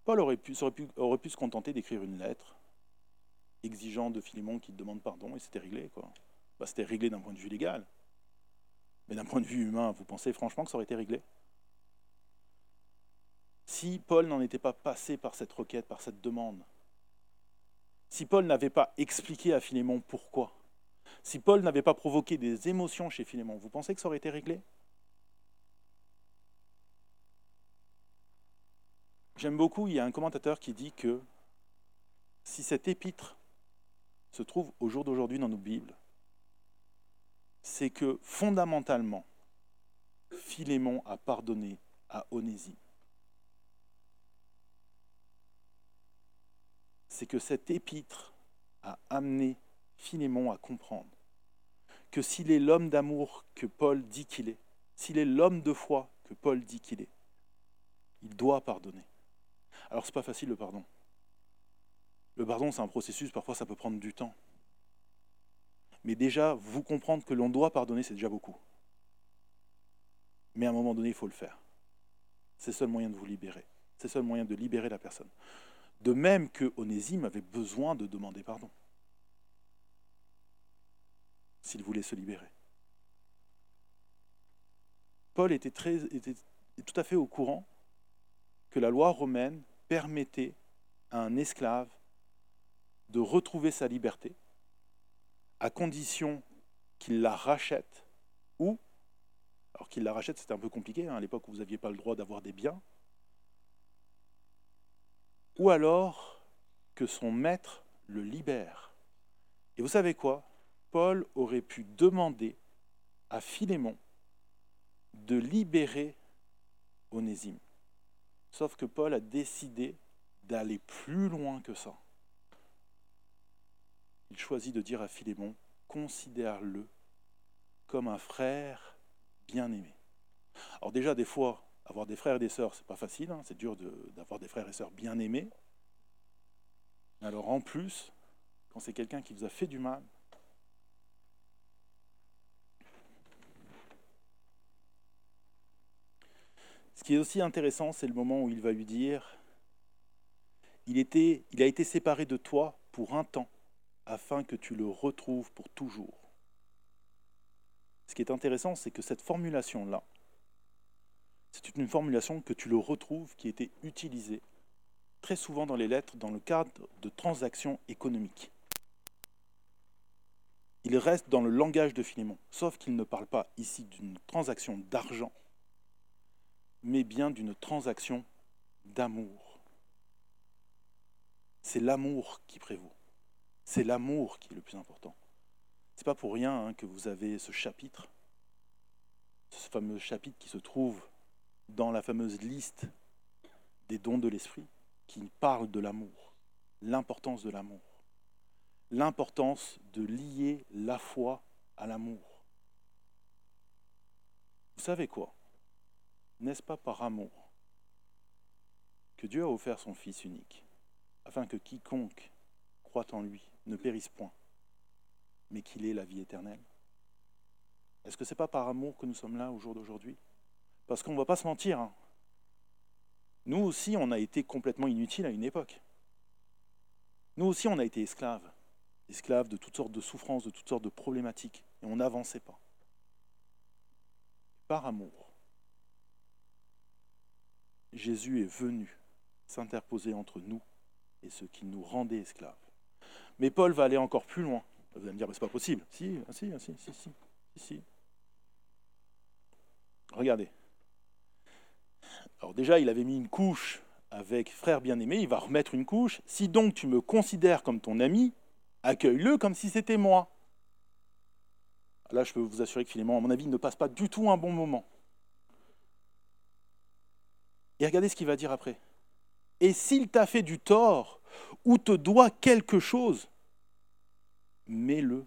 Paul aurait pu, se contenter d'écrire une lettre exigeant de Philémon qu'il demande pardon et c'était réglé. quoi. Bah, c'était réglé d'un point de vue légal. Mais d'un point de vue humain, vous pensez franchement que ça aurait été réglé? Si Paul n'en était pas passé par cette requête, par cette demande, si Paul n'avait pas expliqué à Philémon pourquoi, si Paul n'avait pas provoqué des émotions chez Philémon, vous pensez que ça aurait été réglé? J'aime beaucoup, il y a un commentateur qui dit que si cet épître se trouve au jour d'aujourd'hui dans nos Bibles, c'est que fondamentalement, Philémon a pardonné à Onésime. c'est que cet épître a amené Philémon à comprendre que s'il est l'homme d'amour que Paul dit qu'il est, s'il est l'homme de foi que Paul dit qu'il est, il doit pardonner. Alors c'est pas facile le pardon. Le pardon c'est un processus, parfois ça peut prendre du temps. Mais déjà, vous comprendre que l'on doit pardonner, c'est déjà beaucoup. Mais à un moment donné, il faut le faire. C'est le seul moyen de vous libérer. C'est le seul moyen de libérer la personne. De même que Onésime avait besoin de demander pardon s'il voulait se libérer. Paul était, très, était tout à fait au courant que la loi romaine permettait à un esclave de retrouver sa liberté à condition qu'il la rachète ou, alors qu'il la rachète c'était un peu compliqué, hein, à l'époque où vous n'aviez pas le droit d'avoir des biens, ou alors que son maître le libère. Et vous savez quoi? Paul aurait pu demander à Philémon de libérer Onésime. Sauf que Paul a décidé d'aller plus loin que ça. Il choisit de dire à Philémon, considère-le comme un frère bien-aimé. Alors déjà, des fois, avoir des frères et des sœurs, c'est pas facile, hein. c'est dur d'avoir des frères et sœurs bien aimés. Mais alors en plus, quand c'est quelqu'un qui vous a fait du mal, Ce qui est aussi intéressant, c'est le moment où il va lui dire il a été séparé de toi pour un temps, afin que tu le retrouves pour toujours. Ce qui est intéressant, c'est que cette formulation-là, c'est une formulation que tu le retrouves qui était utilisée très souvent dans les lettres dans le cadre de transactions économiques. Il reste dans le langage de Philémon, sauf qu'il ne parle pas ici d'une transaction d'argent, mais bien d'une transaction d'amour. C'est l'amour qui prévaut. C'est l'amour qui est le plus important. C'est pas pour rien hein, que vous avez ce chapitre, ce fameux chapitre qui se trouve dans la fameuse liste des dons de l'esprit qui parle de l'amour, l'importance de l'amour, l'importance de lier la foi à l'amour. Vous savez quoi? N'est-ce pas par amour que Dieu a offert son Fils unique, afin que quiconque croit en lui ne périsse point, mais qu'il ait la vie éternelle Est-ce que ce n'est pas par amour que nous sommes là au jour d'aujourd'hui? Parce qu'on ne va pas se mentir. Hein. Nous aussi, on a été complètement inutiles à une époque. Nous aussi, on a été esclaves. Esclaves de toutes sortes de souffrances, de toutes sortes de problématiques. Et on n'avançait pas. Par amour, Jésus est venu s'interposer entre nous et ceux qui nous rendaient esclaves. Mais Paul va aller encore plus loin. Vous allez me dire, mais c'est pas possible. Si, si, si, si, si, si. Regardez. Alors déjà, il avait mis une couche avec frère bien-aimé, il va remettre une couche. Si donc tu me considères comme ton ami, accueille-le comme si c'était moi. Là, je peux vous assurer que Philémon, à mon avis, ne passe pas du tout un bon moment. Et regardez ce qu'il va dire après. Et s'il t'a fait du tort ou te doit quelque chose, mets-le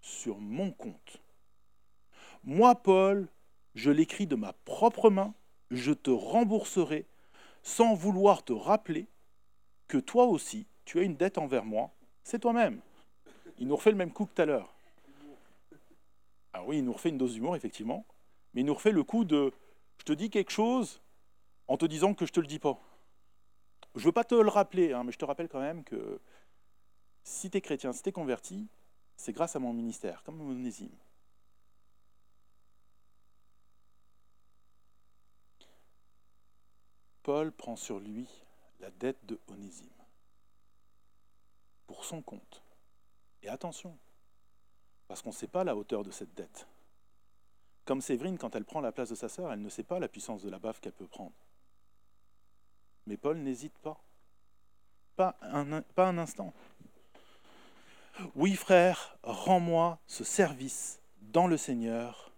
sur mon compte. Moi, Paul, je l'écris de ma propre main, je te rembourserai sans vouloir te rappeler que toi aussi, tu as une dette envers moi, c'est toi-même. Il nous refait le même coup que tout à l'heure. Ah oui, il nous refait une dose d'humour, effectivement, mais il nous refait le coup de je te dis quelque chose en te disant que je ne te le dis pas. Je ne veux pas te le rappeler, hein, mais je te rappelle quand même que si tu es chrétien, si tu es converti, c'est grâce à mon ministère, comme Onésime. Paul prend sur lui la dette de Onésime pour son compte. Et attention, parce qu'on ne sait pas la hauteur de cette dette. Comme Séverine, quand elle prend la place de sa sœur, elle ne sait pas la puissance de la baffe qu'elle peut prendre. Mais Paul n'hésite pas. Pas un, instant. Oui, frère, rends-moi ce service dans le Seigneur.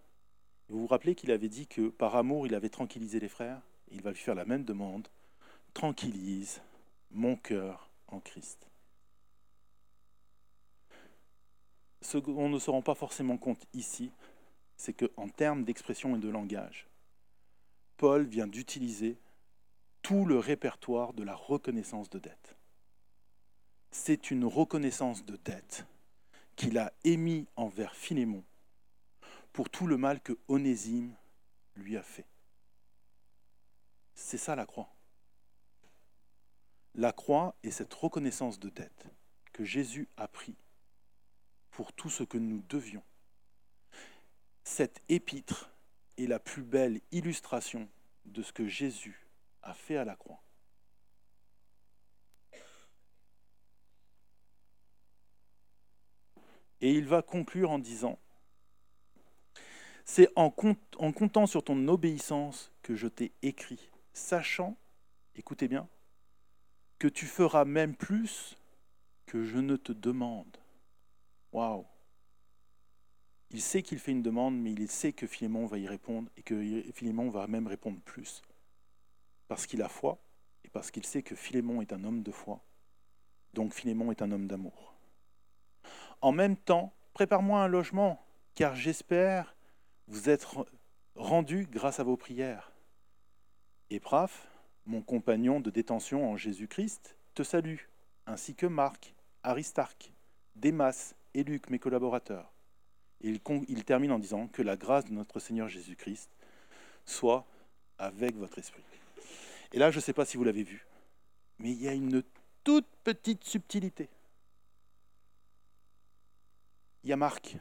Vous vous rappelez qu'il avait dit que par amour, il avait tranquillisé les frères? Il va lui faire la même demande. Tranquillise mon cœur en Christ. Ce qu'on ne se rend pas forcément compte ici, c'est qu'en termes d'expression et de langage, Paul vient d'utiliser tout le répertoire de la reconnaissance de dette. C'est une reconnaissance de dette qu'il a émis envers Philémon pour tout le mal que Onésime lui a fait. C'est ça la croix. La croix est cette reconnaissance de dette que Jésus a pris pour tout ce que nous devions. Cette épître est la plus belle illustration de ce que Jésus a fait à la croix. Et il va conclure en disant, c'est en, comptant sur ton obéissance que je t'ai écrit, sachant, écoutez bien, que tu feras même plus que je ne te demande. Waouh Il sait qu'il fait une demande, mais il sait que Philémon va y répondre et que Philémon va même répondre plus parce qu'il a foi et parce qu'il sait que Philémon est un homme de foi. Donc Philémon est un homme d'amour. En même temps, prépare-moi un logement, car j'espère vous être rendu grâce à vos prières. Et Praf, mon compagnon de détention en Jésus-Christ, te salue, ainsi que Marc, Aristarque, Démas et Luc, mes collaborateurs. Et il, il termine en disant que la grâce de notre Seigneur Jésus-Christ soit avec votre esprit. Et là, je ne sais pas si vous l'avez vu, mais il y a une toute petite subtilité. Il y a Marc.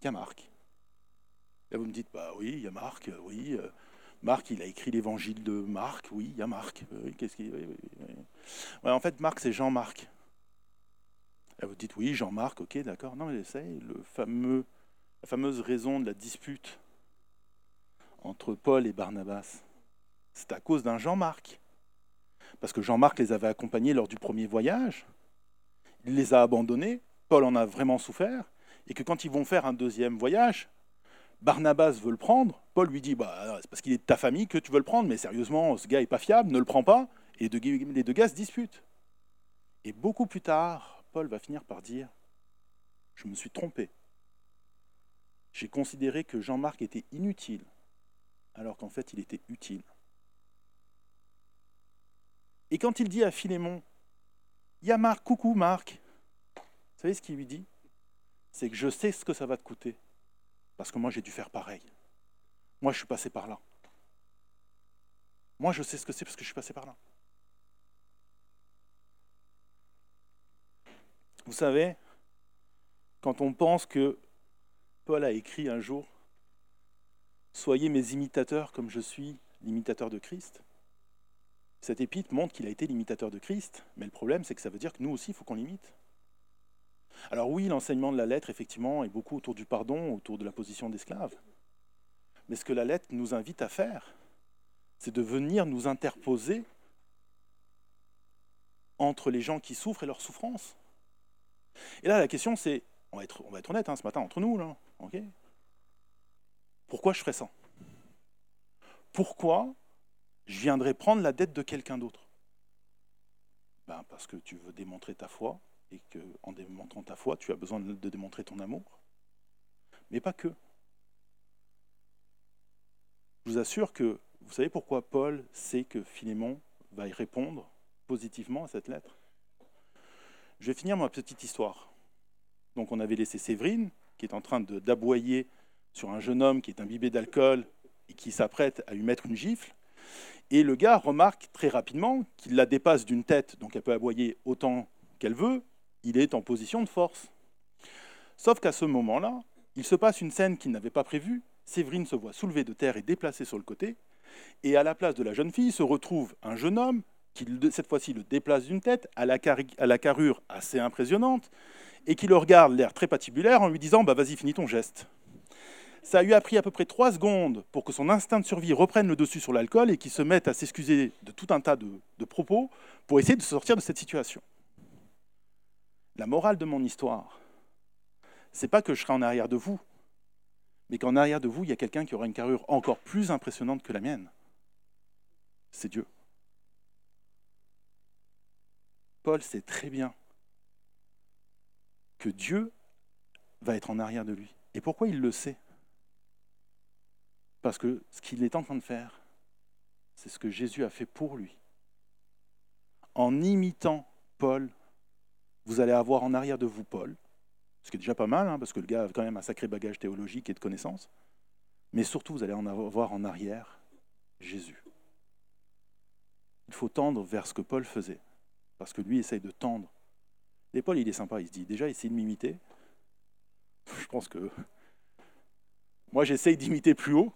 Il y a Marc. Là, vous me dites, bah oui, il y a Marc, euh, oui. Euh, Marc, il a écrit l'évangile de Marc, oui, il y a Marc. qu'est-ce qu'il... en fait, Marc, c'est Jean-Marc. Là, vous dites, oui, Jean-Marc, ok, d'accord. Non, mais c'est la fameuse raison de la dispute entre Paul et Barnabas C'est à cause d'un Jean-Marc. Parce que Jean-Marc les avait accompagnés lors du premier voyage, il les a abandonnés, Paul en a vraiment souffert, et que quand ils vont faire un deuxième voyage, Barnabas veut le prendre, Paul lui dit bah, c'est parce qu'il est de ta famille que tu veux le prendre, mais sérieusement, ce gars est pas fiable, ne le prends pas. Et les deux gars se disputent. Et beaucoup plus tard, Paul va finir par dire Je me suis trompé. J'ai considéré que Jean-Marc était inutile, alors qu'en fait il était utile. Et quand il dit à Philémon Il y a Marc, coucou Marc, vous savez ce qu'il lui dit? C'est que je sais ce que ça va te coûter. Parce que moi, j'ai dû faire pareil. Moi, je suis passé par là. Moi, je sais ce que c'est parce que je suis passé par là. Vous savez, quand on pense que Paul a écrit un jour, Soyez mes imitateurs comme je suis l'imitateur de Christ, cette épître montre qu'il a été l'imitateur de Christ, mais le problème c'est que ça veut dire que nous aussi, il faut qu'on l'imite. Alors oui, l'enseignement de la lettre, effectivement, est beaucoup autour du pardon, autour de la position d'esclave. Mais ce que la lettre nous invite à faire, c'est de venir nous interposer entre les gens qui souffrent et leurs souffrances. Et là, la question, c'est, on va être, on va honnête hein, ce matin entre nous, là, ok? Pourquoi je ferais ça? Pourquoi je viendrais prendre la dette de quelqu'un d'autre? Ben, Parce que tu veux démontrer ta foi, et qu'en démontrant ta foi, tu as besoin de démontrer ton amour. Mais pas que. Je vous assure que vous savez pourquoi Paul sait que Philémon va y répondre positivement à cette lettre? Je vais finir ma petite histoire. Donc on avait laissé Séverine, qui est en train d'aboyer sur un jeune homme qui est imbibé d'alcool et qui s'apprête à lui mettre une gifle. Et le gars remarque très rapidement qu'il la dépasse d'une tête, donc elle peut aboyer autant qu'elle veut, il est en position de force. Sauf qu'à ce moment-là, il se passe une scène qu'il n'avait pas prévue. Séverine se voit soulevée de terre et déplacée sur le côté. Et à la place de la jeune fille se retrouve un jeune homme qui, cette fois-ci, le déplace d'une tête, à la, à la carrure assez impressionnante, et qui le regarde l'air très patibulaire en lui disant bah, Vas-y, finis ton geste. Ça lui a pris à peu près trois secondes pour que son instinct de survie reprenne le dessus sur l'alcool et qu'il se mette à s'excuser de tout un tas de propos pour essayer de sortir de cette situation. La morale de mon histoire, c'est pas que je serai en arrière de vous, mais qu'en arrière de vous, il y a quelqu'un qui aura une carrure encore plus impressionnante que la mienne. C'est Dieu. Paul sait très bien que Dieu va être en arrière de lui. Et pourquoi il le sait? Parce que ce qu'il est en train de faire, c'est ce que Jésus a fait pour lui. En imitant Paul, vous allez avoir en arrière de vous Paul, ce qui est déjà pas mal, hein, parce que le gars a quand même un sacré bagage théologique et de connaissances, mais surtout vous allez en avoir en arrière Jésus. Il faut tendre vers ce que Paul faisait, parce que lui essaye de tendre. Et Paul, il est sympa, il se dit, déjà, essaye de m'imiter. Je pense que moi, j'essaye d'imiter plus haut.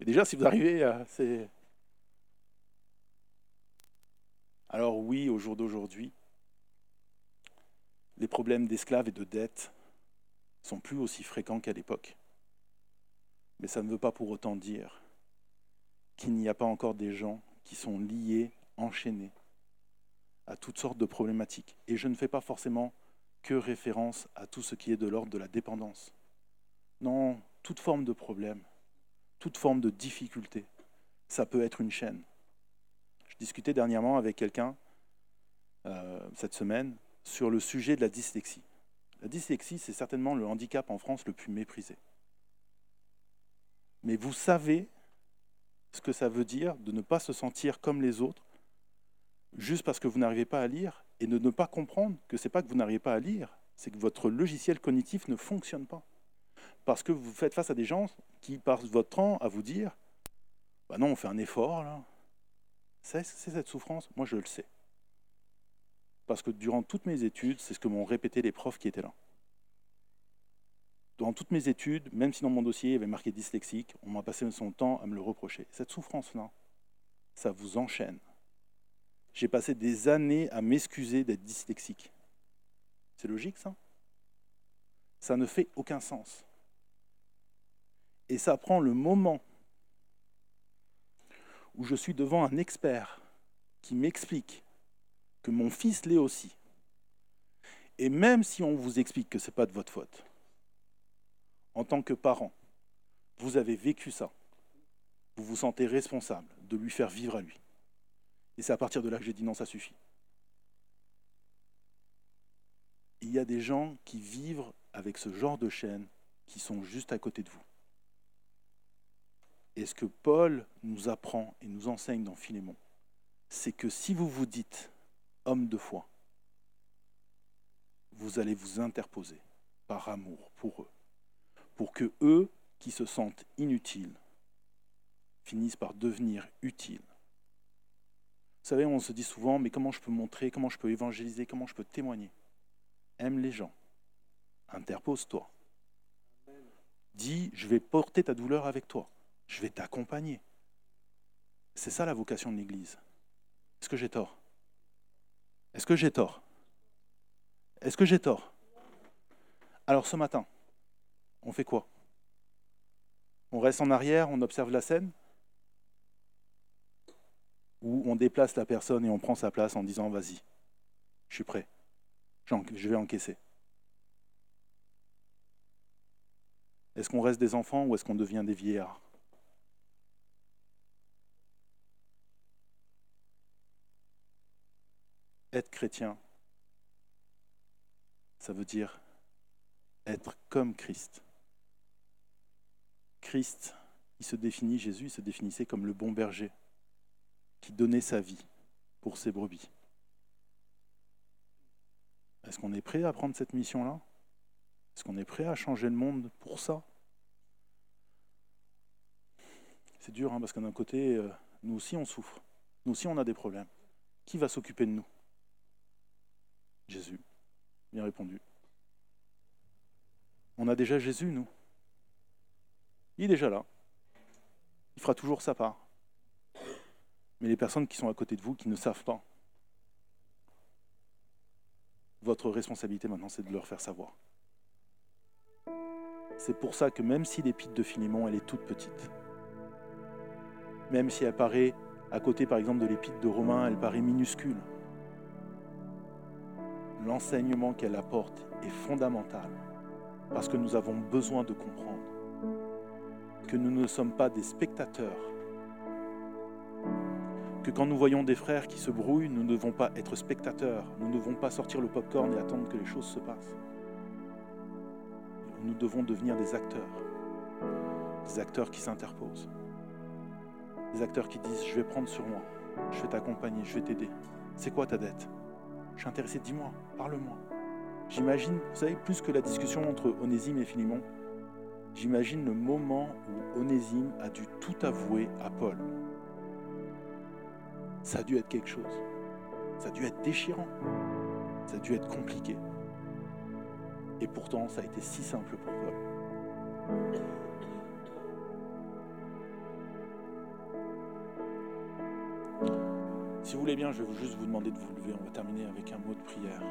Et déjà, si vous arrivez à... Alors oui, au jour d'aujourd'hui, les problèmes d'esclaves et de dettes sont plus aussi fréquents qu'à l'époque. Mais ça ne veut pas pour autant dire qu'il n'y a pas encore des gens qui sont liés, enchaînés à toutes sortes de problématiques. Et je ne fais pas forcément que référence à tout ce qui est de l'ordre de la dépendance. Non, toute forme de problème, toute forme de difficulté, ça peut être une chaîne. Je discutais dernièrement avec quelqu'un euh, cette semaine sur le sujet de la dyslexie. La dyslexie, c'est certainement le handicap en France le plus méprisé. Mais vous savez ce que ça veut dire de ne pas se sentir comme les autres juste parce que vous n'arrivez pas à lire et de ne pas comprendre que ce n'est pas que vous n'arrivez pas à lire, c'est que votre logiciel cognitif ne fonctionne pas. Parce que vous faites face à des gens qui passent votre temps à vous dire bah non, on fait un effort là. C'est cette souffrance, moi je le sais parce que durant toutes mes études, c'est ce que m'ont répété les profs qui étaient là. Durant toutes mes études, même si dans mon dossier il y avait marqué dyslexique, on m'a passé son temps à me le reprocher. Cette souffrance-là, ça vous enchaîne. J'ai passé des années à m'excuser d'être dyslexique. C'est logique ça? Ça ne fait aucun sens. Et ça prend le moment où je suis devant un expert qui m'explique que mon fils l'est aussi. Et même si on vous explique que ce n'est pas de votre faute, en tant que parent, Vous avez vécu ça. Vous vous sentez responsable de lui faire vivre à lui. Et c'est à partir de là que j'ai dit non, ça suffit. Il y a des gens qui vivent avec ce genre de chaîne qui sont juste à côté de vous. Et ce que Paul nous apprend et nous enseigne dans Philémon, c'est que si vous vous dites homme de foi, vous allez vous interposer par amour pour eux, pour que eux qui se sentent inutiles finissent par devenir utiles. Vous savez, on se dit souvent, mais comment je peux montrer, comment je peux évangéliser, comment je peux témoigner? Aime les gens. Interpose-toi. Dis, je vais porter ta douleur avec toi. Je vais t'accompagner. C'est ça la vocation de l'Église. Est-ce que j'ai tort? Est-ce que j'ai tort? Est-ce que j'ai tort? Alors ce matin, on fait quoi? On reste en arrière, on observe la scène? Ou on déplace la personne et on prend sa place en disant vas-y, je suis prêt, je vais encaisser. Est-ce qu'on reste des enfants ou est-ce qu'on devient des vieillards? Être chrétien, ça veut dire être comme Christ. Christ, il se définit, Jésus, il se définissait comme le bon berger qui donnait sa vie pour ses brebis. Est-ce qu'on est prêt à prendre cette mission-là? Est-ce qu'on est prêt à changer le monde pour ça? C'est dur, hein, parce qu'à d'un côté, euh, nous aussi on souffre. Nous aussi on a des problèmes. Qui va s'occuper de nous? Jésus. Bien répondu. On a déjà Jésus, nous. Il est déjà là. Il fera toujours sa part. Mais les personnes qui sont à côté de vous, qui ne savent pas, votre responsabilité maintenant, c'est de leur faire savoir. C'est pour ça que même si l'épître de Philémon, elle est toute petite, même si elle paraît à côté par exemple de l'épître de Romain, elle paraît minuscule, l'enseignement qu'elle apporte est fondamental parce que nous avons besoin de comprendre que nous ne sommes pas des spectateurs, que quand nous voyons des frères qui se brouillent, nous ne devons pas être spectateurs, nous ne devons pas sortir le popcorn et attendre que les choses se passent. Nous devons devenir des acteurs, des acteurs qui s'interposent, des acteurs qui disent je vais prendre sur moi, je vais t'accompagner, je vais t'aider. C'est quoi ta dette? Je suis intéressé, dis-moi, parle-moi. J'imagine, vous savez, plus que la discussion entre Onésime et Philémon, j'imagine le moment où Onésime a dû tout avouer à Paul. Ça a dû être quelque chose. Ça a dû être déchirant. Ça a dû être compliqué. Et pourtant, ça a été si simple pour Paul. Si vous voulez bien, je vais juste vous demander de vous lever. On va terminer avec un mot de prière.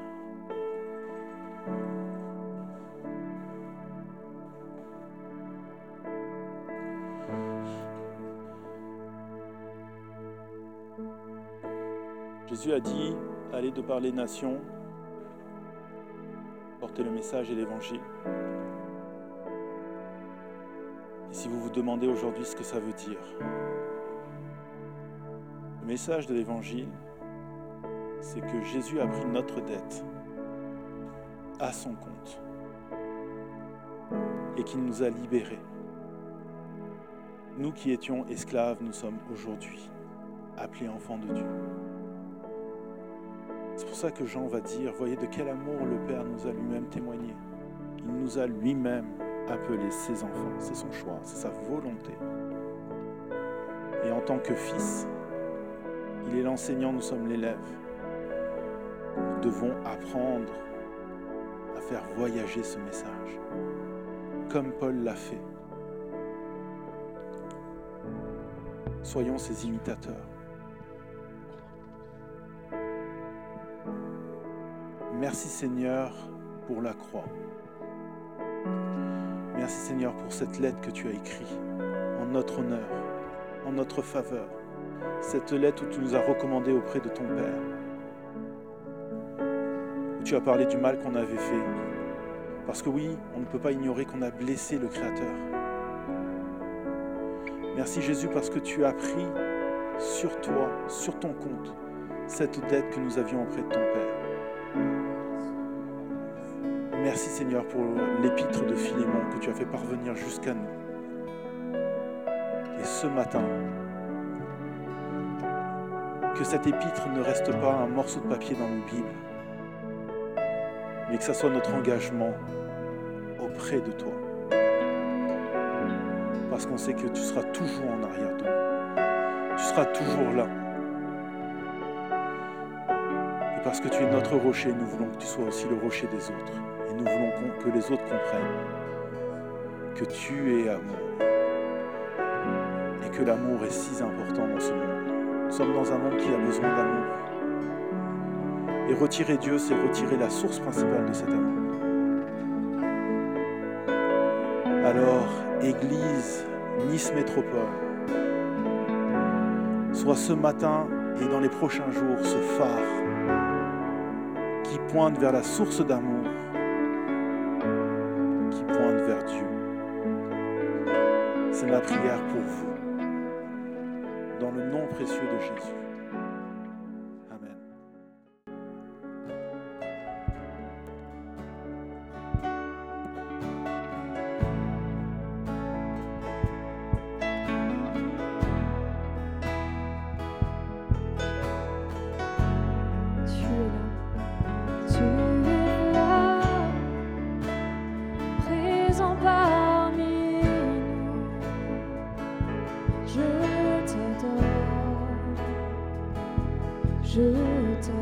Jésus a dit, allez de par les nations, porter le message et l'évangile. Et si vous vous demandez aujourd'hui ce que ça veut dire, message de l'Évangile, c'est que Jésus a pris notre dette à son compte et qu'il nous a libérés. Nous qui étions esclaves, nous sommes aujourd'hui appelés enfants de Dieu. C'est pour ça que Jean va dire, voyez de quel amour le Père nous a lui-même témoigné. Il nous a lui-même appelés ses enfants. C'est son choix, c'est sa volonté. Et en tant que fils, il est l'enseignant, nous sommes l'élève. Nous devons apprendre à faire voyager ce message, comme Paul l'a fait. Soyons ses imitateurs. Merci Seigneur pour la croix. Merci Seigneur pour cette lettre que tu as écrite en notre honneur, en notre faveur cette lettre où tu nous as recommandé auprès de ton Père, où tu as parlé du mal qu'on avait fait. Parce que oui, on ne peut pas ignorer qu'on a blessé le Créateur. Merci Jésus parce que tu as pris sur toi, sur ton compte, cette dette que nous avions auprès de ton Père. Merci Seigneur pour l'épître de Philémon que tu as fait parvenir jusqu'à nous. Et ce matin, que cette épître ne reste pas un morceau de papier dans nos Bibles, mais que ça soit notre engagement auprès de toi. Parce qu'on sait que tu seras toujours en arrière de nous. Tu seras toujours là. Et parce que tu es notre rocher, nous voulons que tu sois aussi le rocher des autres. Et nous voulons que les autres comprennent que tu es amour. Et que l'amour est si important dans ce monde. Nous sommes dans un monde qui a besoin d'amour. Et retirer Dieu, c'est retirer la source principale de cet amour. Alors, Église Nice Métropole, soit ce matin et dans les prochains jours ce phare qui pointe vers la source d'amour, qui pointe vers Dieu. C'est ma prière pour vous, nom précieux de Jésus. 知道。